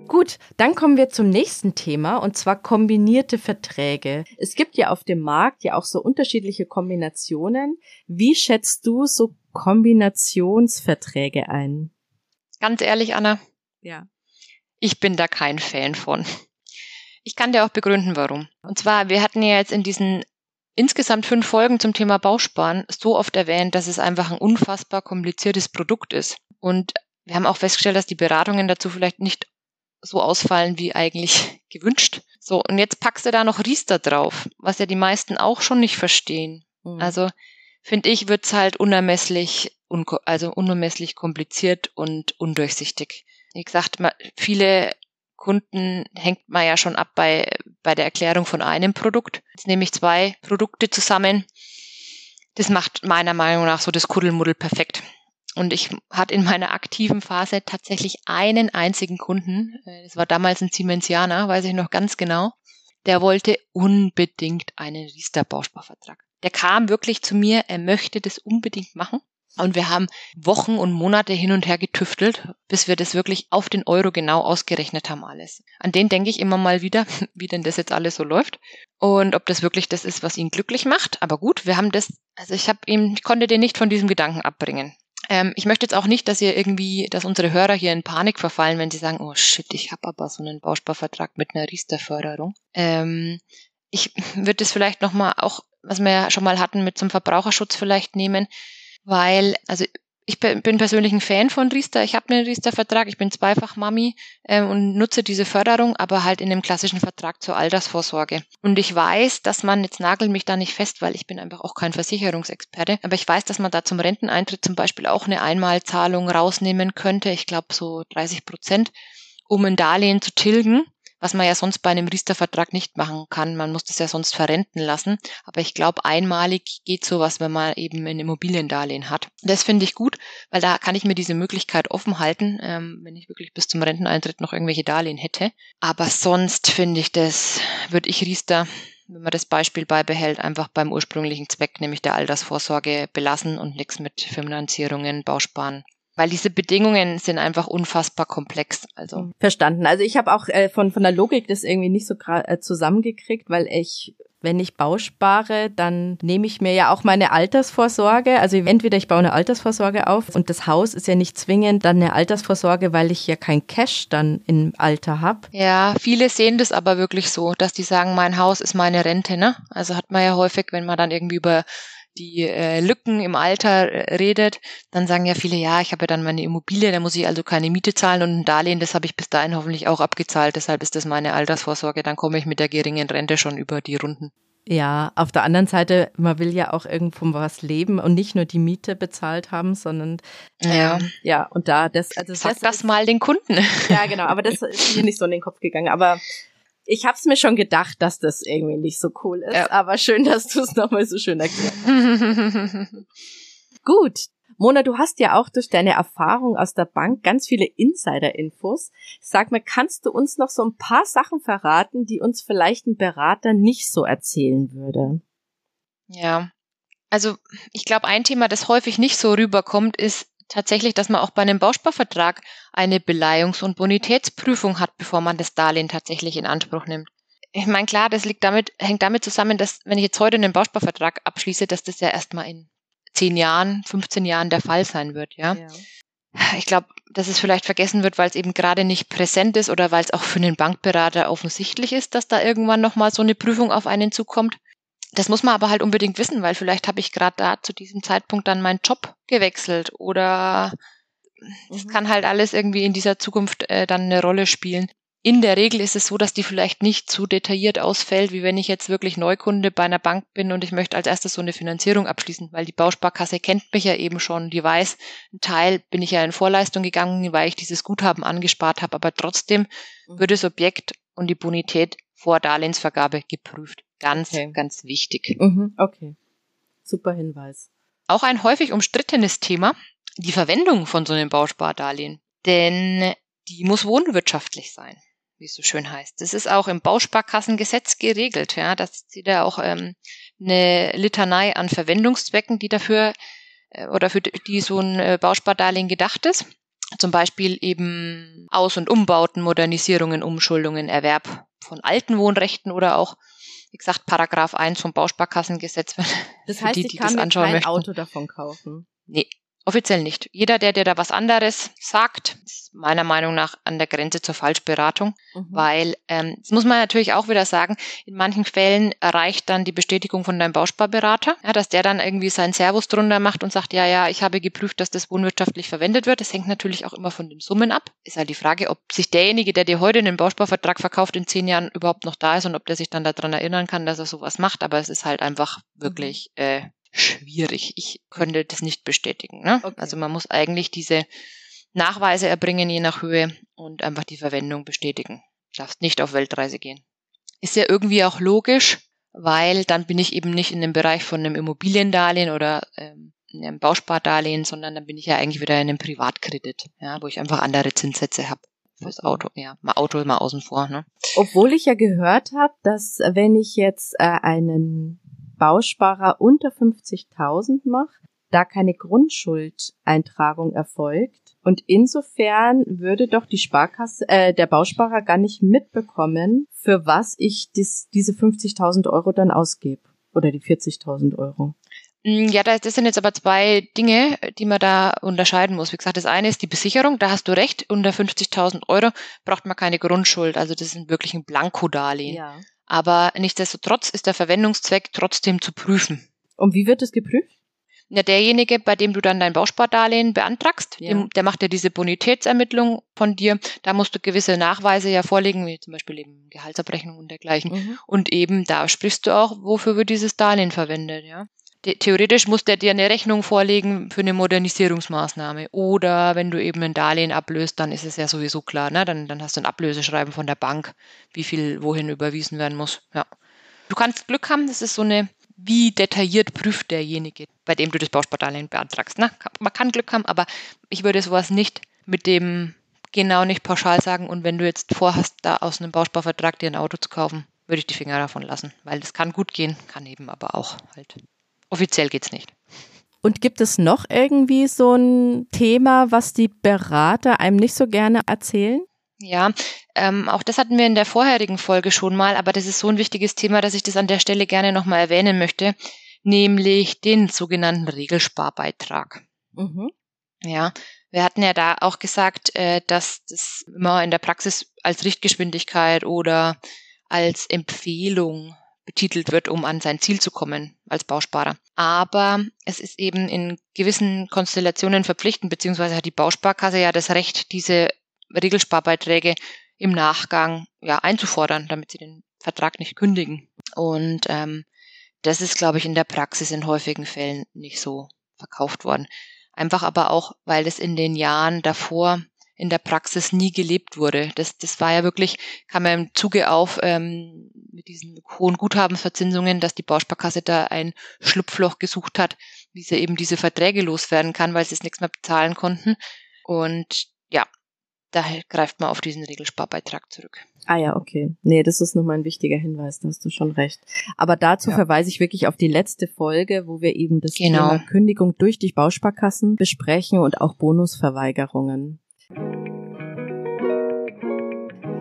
Gut, dann kommen wir zum nächsten Thema und zwar kombinierte Verträge. Es gibt ja auf dem Markt ja auch so unterschiedliche Kombinationen. Wie schätzt du so Kombinationsverträge ein? Ganz ehrlich, Anna. Ja. Ich bin da kein Fan von. Ich kann dir auch begründen, warum. Und zwar, wir hatten ja jetzt in diesen insgesamt fünf Folgen zum Thema Bausparen so oft erwähnt, dass es einfach ein unfassbar kompliziertes Produkt ist. Und wir haben auch festgestellt, dass die Beratungen dazu vielleicht nicht so ausfallen wie eigentlich <laughs> gewünscht. So, und jetzt packst du da noch Riester drauf, was ja die meisten auch schon nicht verstehen. Mhm. Also finde ich, wird's halt unermesslich, also unermesslich kompliziert und undurchsichtig. Wie gesagt, viele Kunden hängt man ja schon ab bei, bei der Erklärung von einem Produkt. Jetzt nehme ich zwei Produkte zusammen. Das macht meiner Meinung nach so das Kuddelmuddel perfekt. Und ich hatte in meiner aktiven Phase tatsächlich einen einzigen Kunden. Äh, das war damals ein Siemensianer, weiß ich noch ganz genau. Der wollte unbedingt einen Riester-Bausparvertrag. Der kam wirklich zu mir, er möchte das unbedingt machen. Und wir haben Wochen und Monate hin und her getüftelt, bis wir das wirklich auf den Euro genau ausgerechnet haben alles. An den denke ich immer mal wieder, <laughs> wie denn das jetzt alles so läuft und ob das wirklich das ist, was ihn glücklich macht. Aber gut, wir haben das, also ich habe ihm, ich konnte den nicht von diesem Gedanken abbringen. Ähm, ich möchte jetzt auch nicht, dass ihr irgendwie, dass unsere Hörer hier in Panik verfallen, wenn sie sagen, oh shit, ich habe aber so einen Bausparvertrag mit einer Riester-Förderung. Ähm, ich würde es vielleicht nochmal auch, was wir ja schon mal hatten, mit zum Verbraucherschutz vielleicht nehmen weil, also ich bin persönlich ein Fan von Riester. Ich habe einen Riester-Vertrag. Ich bin zweifach Mami äh, und nutze diese Förderung, aber halt in dem klassischen Vertrag zur Altersvorsorge. Und ich weiß, dass man, jetzt nagelt mich da nicht fest, weil ich bin einfach auch kein Versicherungsexperte, aber ich weiß, dass man da zum Renteneintritt zum Beispiel auch eine Einmalzahlung rausnehmen könnte. Ich glaube so 30 Prozent, um ein Darlehen zu tilgen was man ja sonst bei einem Riester-Vertrag nicht machen kann. Man muss das ja sonst verrenten lassen. Aber ich glaube, einmalig geht sowas, wenn man eben ein Immobiliendarlehen hat. Das finde ich gut, weil da kann ich mir diese Möglichkeit offen halten, ähm, wenn ich wirklich bis zum Renteneintritt noch irgendwelche Darlehen hätte. Aber sonst finde ich das, würde ich Riester wenn man das Beispiel beibehält, einfach beim ursprünglichen Zweck, nämlich der Altersvorsorge belassen und nichts mit Finanzierungen, Bausparen weil diese Bedingungen sind einfach unfassbar komplex. Also verstanden. Also ich habe auch äh, von von der Logik das irgendwie nicht so äh, zusammengekriegt, weil ich wenn ich bauspare, dann nehme ich mir ja auch meine Altersvorsorge. Also entweder ich baue eine Altersvorsorge auf und das Haus ist ja nicht zwingend dann eine Altersvorsorge, weil ich ja kein Cash dann im Alter habe. Ja, viele sehen das aber wirklich so, dass die sagen, mein Haus ist meine Rente. Ne? Also hat man ja häufig, wenn man dann irgendwie über die äh, Lücken im Alter äh, redet, dann sagen ja viele, ja, ich habe ja dann meine Immobilie, da muss ich also keine Miete zahlen und ein Darlehen, das habe ich bis dahin hoffentlich auch abgezahlt, deshalb ist das meine Altersvorsorge, dann komme ich mit der geringen Rente schon über die Runden. Ja, auf der anderen Seite, man will ja auch irgendwo was leben und nicht nur die Miete bezahlt haben, sondern ja, ähm, ja und da das also Sag das, das mal den Kunden. Ja, genau, aber das ist mir nicht so in den Kopf gegangen, aber ich habe es mir schon gedacht, dass das irgendwie nicht so cool ist, ja. aber schön, dass du es nochmal so schön erklärt hast. <laughs> Gut. Mona, du hast ja auch durch deine Erfahrung aus der Bank ganz viele Insider-Infos. Sag mal, kannst du uns noch so ein paar Sachen verraten, die uns vielleicht ein Berater nicht so erzählen würde? Ja, also ich glaube, ein Thema, das häufig nicht so rüberkommt, ist, tatsächlich, dass man auch bei einem Bausparvertrag eine Beleihungs- und Bonitätsprüfung hat, bevor man das Darlehen tatsächlich in Anspruch nimmt. Ich meine, klar, das liegt damit, hängt damit zusammen, dass wenn ich jetzt heute einen Bausparvertrag abschließe, dass das ja erstmal in zehn Jahren, 15 Jahren der Fall sein wird, ja. ja. Ich glaube, dass es vielleicht vergessen wird, weil es eben gerade nicht präsent ist oder weil es auch für einen Bankberater offensichtlich ist, dass da irgendwann nochmal so eine Prüfung auf einen zukommt. Das muss man aber halt unbedingt wissen, weil vielleicht habe ich gerade da zu diesem Zeitpunkt dann meinen Job gewechselt oder es mhm. kann halt alles irgendwie in dieser Zukunft äh, dann eine Rolle spielen. In der Regel ist es so, dass die vielleicht nicht so detailliert ausfällt, wie wenn ich jetzt wirklich Neukunde bei einer Bank bin und ich möchte als erstes so eine Finanzierung abschließen, weil die Bausparkasse kennt mich ja eben schon, die weiß, ein Teil bin ich ja in Vorleistung gegangen, weil ich dieses Guthaben angespart habe, aber trotzdem mhm. wird das Objekt und die Bonität vor Darlehensvergabe geprüft. Ganz, okay. ganz wichtig. Mhm, okay. Super Hinweis. Auch ein häufig umstrittenes Thema, die Verwendung von so einem Bauspardarlehen. Denn die muss wohnwirtschaftlich sein, wie es so schön heißt. Das ist auch im Bausparkassengesetz geregelt. Ja, das sieht ja auch ähm, eine Litanei an Verwendungszwecken, die dafür äh, oder für die so ein äh, Bauspardarlehen gedacht ist. Zum Beispiel eben Aus- und Umbauten, Modernisierungen, Umschuldungen, Erwerb von alten Wohnrechten oder auch, wie gesagt, Paragraph 1 vom Bausparkassengesetz. <laughs> Das heißt, die, ich kann mir kein möchten. Auto davon kaufen. Nee, Offiziell nicht. Jeder, der dir da was anderes sagt, ist meiner Meinung nach an der Grenze zur Falschberatung, mhm. weil, ähm, das muss man natürlich auch wieder sagen, in manchen Fällen erreicht dann die Bestätigung von deinem Bausparberater, ja, dass der dann irgendwie seinen Servus drunter macht und sagt, ja, ja, ich habe geprüft, dass das wohnwirtschaftlich verwendet wird. Das hängt natürlich auch immer von den Summen ab. Ist halt die Frage, ob sich derjenige, der dir heute einen Bausparvertrag verkauft, in zehn Jahren überhaupt noch da ist und ob der sich dann daran erinnern kann, dass er sowas macht. Aber es ist halt einfach wirklich äh, schwierig. Ich könnte das nicht bestätigen. Ne? Okay. Also man muss eigentlich diese Nachweise erbringen, je nach Höhe, und einfach die Verwendung bestätigen. Du darfst nicht auf Weltreise gehen. Ist ja irgendwie auch logisch, weil dann bin ich eben nicht in dem Bereich von einem Immobiliendarlehen oder ähm, einem Bauspardarlehen, sondern dann bin ich ja eigentlich wieder in einem Privatkredit, ja, wo ich einfach andere Zinssätze habe fürs Auto. Ja, mal Auto mal außen vor. Ne? Obwohl ich ja gehört habe, dass wenn ich jetzt äh, einen Bausparer unter 50.000 macht, da keine Grundschuldeintragung erfolgt. Und insofern würde doch die Sparkasse, äh, der Bausparer gar nicht mitbekommen, für was ich dis, diese 50.000 Euro dann ausgebe. Oder die 40.000 Euro. Mm, ja, das sind jetzt aber zwei Dinge, die man da unterscheiden muss. Wie gesagt, das eine ist die Besicherung, da hast du recht, unter 50.000 Euro braucht man keine Grundschuld, also das ist wirklich ein Blankodarlehen. Ja. Aber nichtsdestotrotz ist der Verwendungszweck trotzdem zu prüfen. Und wie wird es geprüft? Ja, derjenige, bei dem du dann dein Bauspardarlehen beantragst, ja. dem, der macht ja diese Bonitätsermittlung von dir. Da musst du gewisse Nachweise ja vorlegen, wie zum Beispiel eben Gehaltsabrechnung und dergleichen. Mhm. Und eben da sprichst du auch, wofür wird dieses Darlehen verwendet, ja theoretisch muss der dir eine Rechnung vorlegen für eine Modernisierungsmaßnahme. Oder wenn du eben ein Darlehen ablöst, dann ist es ja sowieso klar, ne? Dann, dann hast du ein Ablöseschreiben von der Bank, wie viel wohin überwiesen werden muss. Ja. Du kannst Glück haben, das ist so eine, wie detailliert prüft derjenige, bei dem du das Bauspardarlehen beantragst. Ne? Man kann Glück haben, aber ich würde sowas nicht mit dem genau nicht pauschal sagen. Und wenn du jetzt vorhast, da aus einem Bausparvertrag dir ein Auto zu kaufen, würde ich die Finger davon lassen, weil das kann gut gehen, kann eben aber auch halt Offiziell geht's nicht. Und gibt es noch irgendwie so ein Thema, was die Berater einem nicht so gerne erzählen? Ja, ähm, auch das hatten wir in der vorherigen Folge schon mal, aber das ist so ein wichtiges Thema, dass ich das an der Stelle gerne nochmal erwähnen möchte, nämlich den sogenannten Regelsparbeitrag. Mhm. Ja, wir hatten ja da auch gesagt, äh, dass das immer in der Praxis als Richtgeschwindigkeit oder als Empfehlung betitelt wird, um an sein Ziel zu kommen als Bausparer. Aber es ist eben in gewissen Konstellationen verpflichtend, beziehungsweise hat die Bausparkasse ja das Recht, diese Regelsparbeiträge im Nachgang ja einzufordern, damit sie den Vertrag nicht kündigen. Und ähm, das ist, glaube ich, in der Praxis in häufigen Fällen nicht so verkauft worden. Einfach aber auch, weil es in den Jahren davor in der Praxis nie gelebt wurde. Das, das war ja wirklich, kam ja im Zuge auf ähm, mit diesen hohen Guthabensverzinsungen, dass die Bausparkasse da ein Schlupfloch gesucht hat, wie sie eben diese Verträge loswerden kann, weil sie es nichts mehr bezahlen konnten. Und ja, daher greift man auf diesen Regelsparbeitrag zurück. Ah ja, okay. Nee, das ist nochmal ein wichtiger Hinweis, da hast du schon recht. Aber dazu ja. verweise ich wirklich auf die letzte Folge, wo wir eben das genau. Thema Kündigung durch die Bausparkassen besprechen und auch Bonusverweigerungen.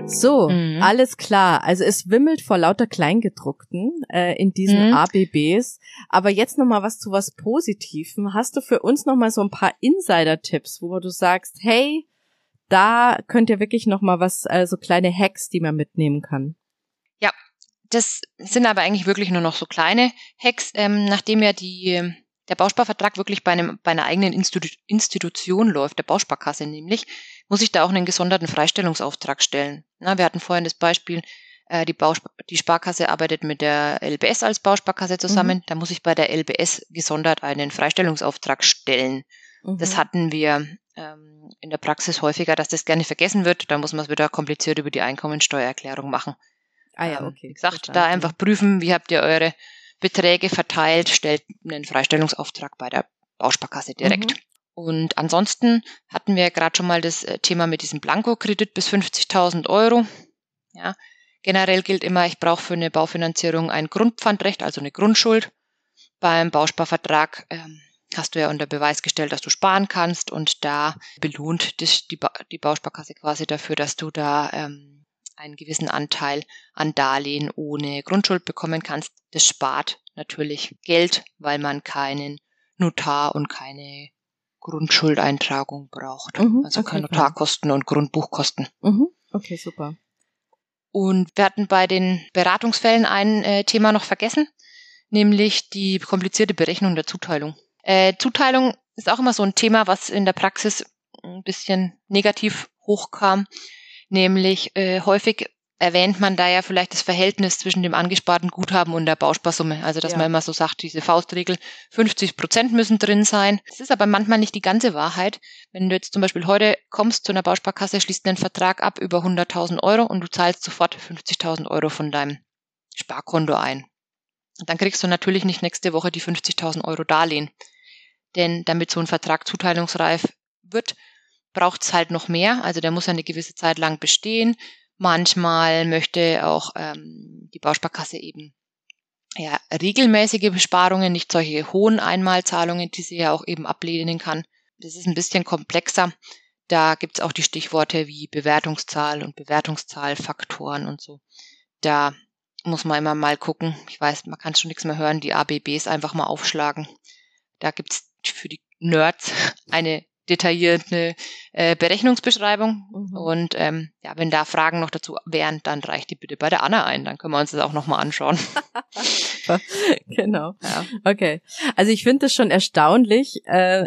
So, mhm. alles klar. Also es wimmelt vor lauter Kleingedruckten äh, in diesen mhm. ABBs. Aber jetzt noch mal was zu was Positivem. Hast du für uns noch mal so ein paar Insider-Tipps, wo du sagst, hey, da könnt ihr wirklich noch mal was, also kleine Hacks, die man mitnehmen kann. Ja, das sind aber eigentlich wirklich nur noch so kleine Hacks, ähm, nachdem ja die der Bausparvertrag wirklich bei, einem, bei einer eigenen Institu Institution läuft, der Bausparkasse nämlich, muss ich da auch einen gesonderten Freistellungsauftrag stellen. Na, wir hatten vorhin das Beispiel, äh, die, Bauspar die Sparkasse arbeitet mit der LBS als Bausparkasse zusammen, mhm. da muss ich bei der LBS gesondert einen Freistellungsauftrag stellen. Mhm. Das hatten wir ähm, in der Praxis häufiger, dass das gerne vergessen wird. Da muss man es wieder kompliziert über die Einkommensteuererklärung machen. Ah ja, ähm, okay. Wie gesagt, Verstanden. da einfach prüfen, wie habt ihr eure Beträge verteilt, stellt einen Freistellungsauftrag bei der Bausparkasse direkt. Mhm. Und ansonsten hatten wir gerade schon mal das äh, Thema mit diesem Blankokredit bis 50.000 Euro. Ja, generell gilt immer, ich brauche für eine Baufinanzierung ein Grundpfandrecht, also eine Grundschuld. Beim Bausparvertrag ähm, hast du ja unter Beweis gestellt, dass du sparen kannst und da belohnt dich die, ba die Bausparkasse quasi dafür, dass du da ähm, einen gewissen Anteil an Darlehen ohne Grundschuld bekommen kannst. Das spart natürlich Geld, weil man keinen Notar und keine Grundschuldeintragung braucht. Mhm, also okay, keine Notarkosten und Grundbuchkosten. Mhm, okay, super. Und wir hatten bei den Beratungsfällen ein äh, Thema noch vergessen, nämlich die komplizierte Berechnung der Zuteilung. Äh, Zuteilung ist auch immer so ein Thema, was in der Praxis ein bisschen negativ hochkam, nämlich äh, häufig erwähnt man da ja vielleicht das Verhältnis zwischen dem angesparten Guthaben und der Bausparsumme. Also dass ja. man immer so sagt, diese Faustregel, 50 Prozent müssen drin sein. Das ist aber manchmal nicht die ganze Wahrheit. Wenn du jetzt zum Beispiel heute kommst zu einer Bausparkasse, schließt einen Vertrag ab über 100.000 Euro und du zahlst sofort 50.000 Euro von deinem Sparkonto ein. Dann kriegst du natürlich nicht nächste Woche die 50.000 Euro Darlehen. Denn damit so ein Vertrag zuteilungsreif wird, braucht es halt noch mehr. Also der muss eine gewisse Zeit lang bestehen. Manchmal möchte auch ähm, die Bausparkasse eben ja, regelmäßige Besparungen, nicht solche hohen Einmalzahlungen, die sie ja auch eben ablehnen kann. Das ist ein bisschen komplexer. Da gibt's auch die Stichworte wie Bewertungszahl und Bewertungszahlfaktoren und so. Da muss man immer mal gucken. Ich weiß, man kann schon nichts mehr hören, die ABBs einfach mal aufschlagen. Da gibt's für die Nerds <laughs> eine detaillierte äh, Berechnungsbeschreibung. Mhm. Und ähm, ja, wenn da Fragen noch dazu wären, dann reicht die bitte bei der Anna ein. Dann können wir uns das auch nochmal anschauen. <laughs> genau. Ja. Okay. Also ich finde es schon erstaunlich, äh,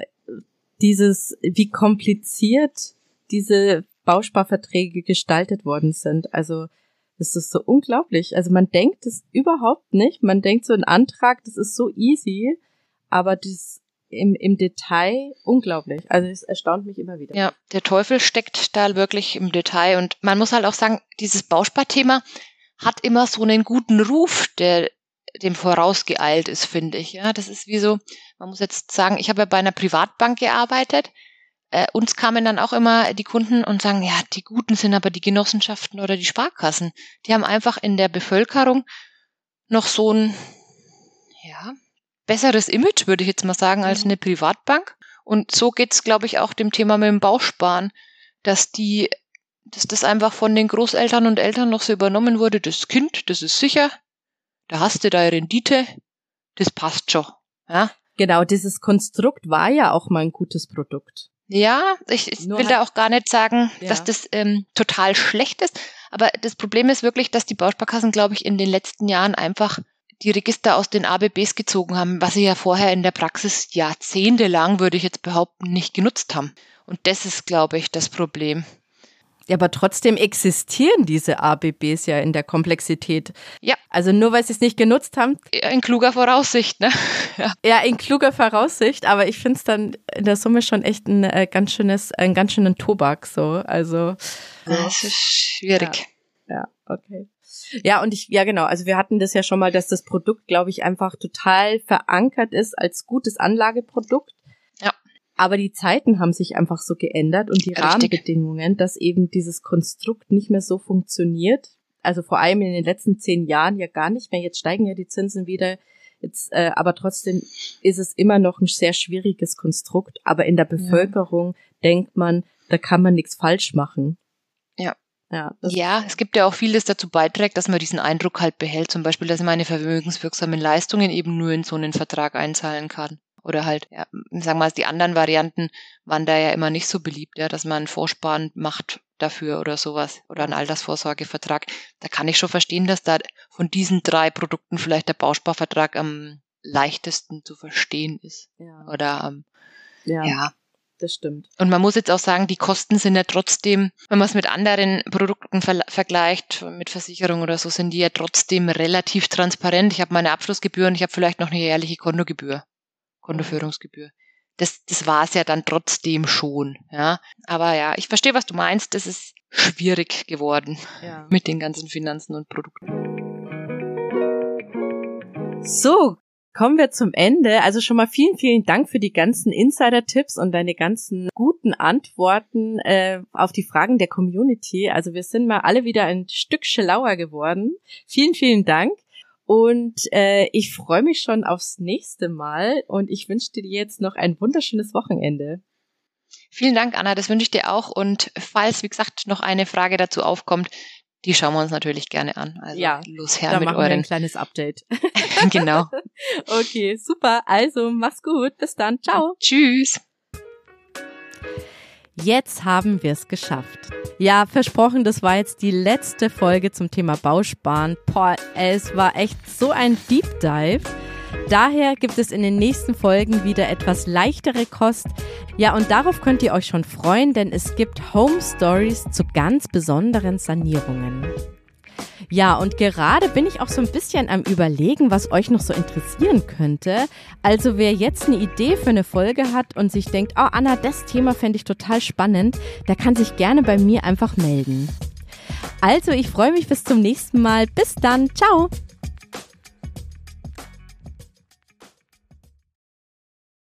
dieses, wie kompliziert diese Bausparverträge gestaltet worden sind. Also das ist so unglaublich. Also man denkt es überhaupt nicht. Man denkt so ein Antrag, das ist so easy, aber das im, im Detail unglaublich. Also es erstaunt mich immer wieder. Ja, der Teufel steckt da wirklich im Detail. Und man muss halt auch sagen, dieses Bausparthema hat immer so einen guten Ruf, der dem vorausgeeilt ist, finde ich. Ja, das ist wie so, man muss jetzt sagen, ich habe ja bei einer Privatbank gearbeitet. Äh, uns kamen dann auch immer die Kunden und sagen, ja, die Guten sind aber die Genossenschaften oder die Sparkassen. Die haben einfach in der Bevölkerung noch so ein, ja, besseres Image, würde ich jetzt mal sagen, als mhm. eine Privatbank. Und so geht's, glaube ich, auch dem Thema mit dem Bausparen, dass die, dass das einfach von den Großeltern und Eltern noch so übernommen wurde. Das Kind, das ist sicher, da hast du deine Rendite, das passt schon. Ja? Genau, dieses Konstrukt war ja auch mal ein gutes Produkt. Ja, ich, ich will da auch gar nicht sagen, ja. dass das ähm, total schlecht ist. Aber das Problem ist wirklich, dass die Bausparkassen, glaube ich, in den letzten Jahren einfach die Register aus den ABBs gezogen haben, was sie ja vorher in der Praxis jahrzehntelang, würde ich jetzt behaupten, nicht genutzt haben. Und das ist, glaube ich, das Problem. Ja, aber trotzdem existieren diese ABBs ja in der Komplexität. Ja. Also nur weil sie es nicht genutzt haben. In kluger Voraussicht, ne? <laughs> Ja, ja in kluger Voraussicht, aber ich finde es dann in der Summe schon echt ein äh, ganz schönes, ein ganz schönen Tobak so. Also. Das ist schwierig. Ja, ja okay. Ja, und ich, ja genau, also wir hatten das ja schon mal, dass das Produkt, glaube ich, einfach total verankert ist als gutes Anlageprodukt. Ja. Aber die Zeiten haben sich einfach so geändert und die Richtig. Rahmenbedingungen, dass eben dieses Konstrukt nicht mehr so funktioniert. Also vor allem in den letzten zehn Jahren ja gar nicht mehr. Jetzt steigen ja die Zinsen wieder. Jetzt, äh, aber trotzdem ist es immer noch ein sehr schwieriges Konstrukt. Aber in der Bevölkerung ja. denkt man, da kann man nichts falsch machen. Ja. Ja, ja, es gibt ja auch vieles dazu beiträgt, dass man diesen Eindruck halt behält. Zum Beispiel, dass meine vermögenswirksamen Leistungen eben nur in so einen Vertrag einzahlen kann. Oder halt, ja, sagen wir mal, die anderen Varianten waren da ja immer nicht so beliebt, ja, dass man Vorsparen macht dafür oder sowas. Oder einen Altersvorsorgevertrag. Da kann ich schon verstehen, dass da von diesen drei Produkten vielleicht der Bausparvertrag am leichtesten zu verstehen ist. Ja. Oder ähm, ja. ja das stimmt. Und man muss jetzt auch sagen, die Kosten sind ja trotzdem, wenn man es mit anderen Produkten ver vergleicht, mit Versicherung oder so, sind die ja trotzdem relativ transparent. Ich habe meine Abschlussgebühr und ich habe vielleicht noch eine jährliche Kontogebühr, Kontoführungsgebühr. Das, das war es ja dann trotzdem schon, ja. Aber ja, ich verstehe, was du meinst. Das ist schwierig geworden ja. <laughs> mit den ganzen Finanzen und Produkten. So, Kommen wir zum Ende. Also schon mal vielen, vielen Dank für die ganzen Insider-Tipps und deine ganzen guten Antworten äh, auf die Fragen der Community. Also wir sind mal alle wieder ein Stück schlauer geworden. Vielen, vielen Dank. Und äh, ich freue mich schon aufs nächste Mal und ich wünsche dir jetzt noch ein wunderschönes Wochenende. Vielen Dank, Anna, das wünsche ich dir auch. Und falls, wie gesagt, noch eine Frage dazu aufkommt, die schauen wir uns natürlich gerne an. Also ja, los her da mit machen euren. Wir ein kleines Update. <laughs> genau. <laughs> Okay, super. Also mach's gut. Bis dann. Ciao. Tschüss. Jetzt haben wir es geschafft. Ja, versprochen, das war jetzt die letzte Folge zum Thema Bausparen. Boah, es war echt so ein Deep Dive. Daher gibt es in den nächsten Folgen wieder etwas leichtere Kost. Ja, und darauf könnt ihr euch schon freuen, denn es gibt Home Stories zu ganz besonderen Sanierungen. Ja, und gerade bin ich auch so ein bisschen am Überlegen, was euch noch so interessieren könnte. Also wer jetzt eine Idee für eine Folge hat und sich denkt, oh Anna, das Thema fände ich total spannend, der kann sich gerne bei mir einfach melden. Also ich freue mich bis zum nächsten Mal. Bis dann. Ciao.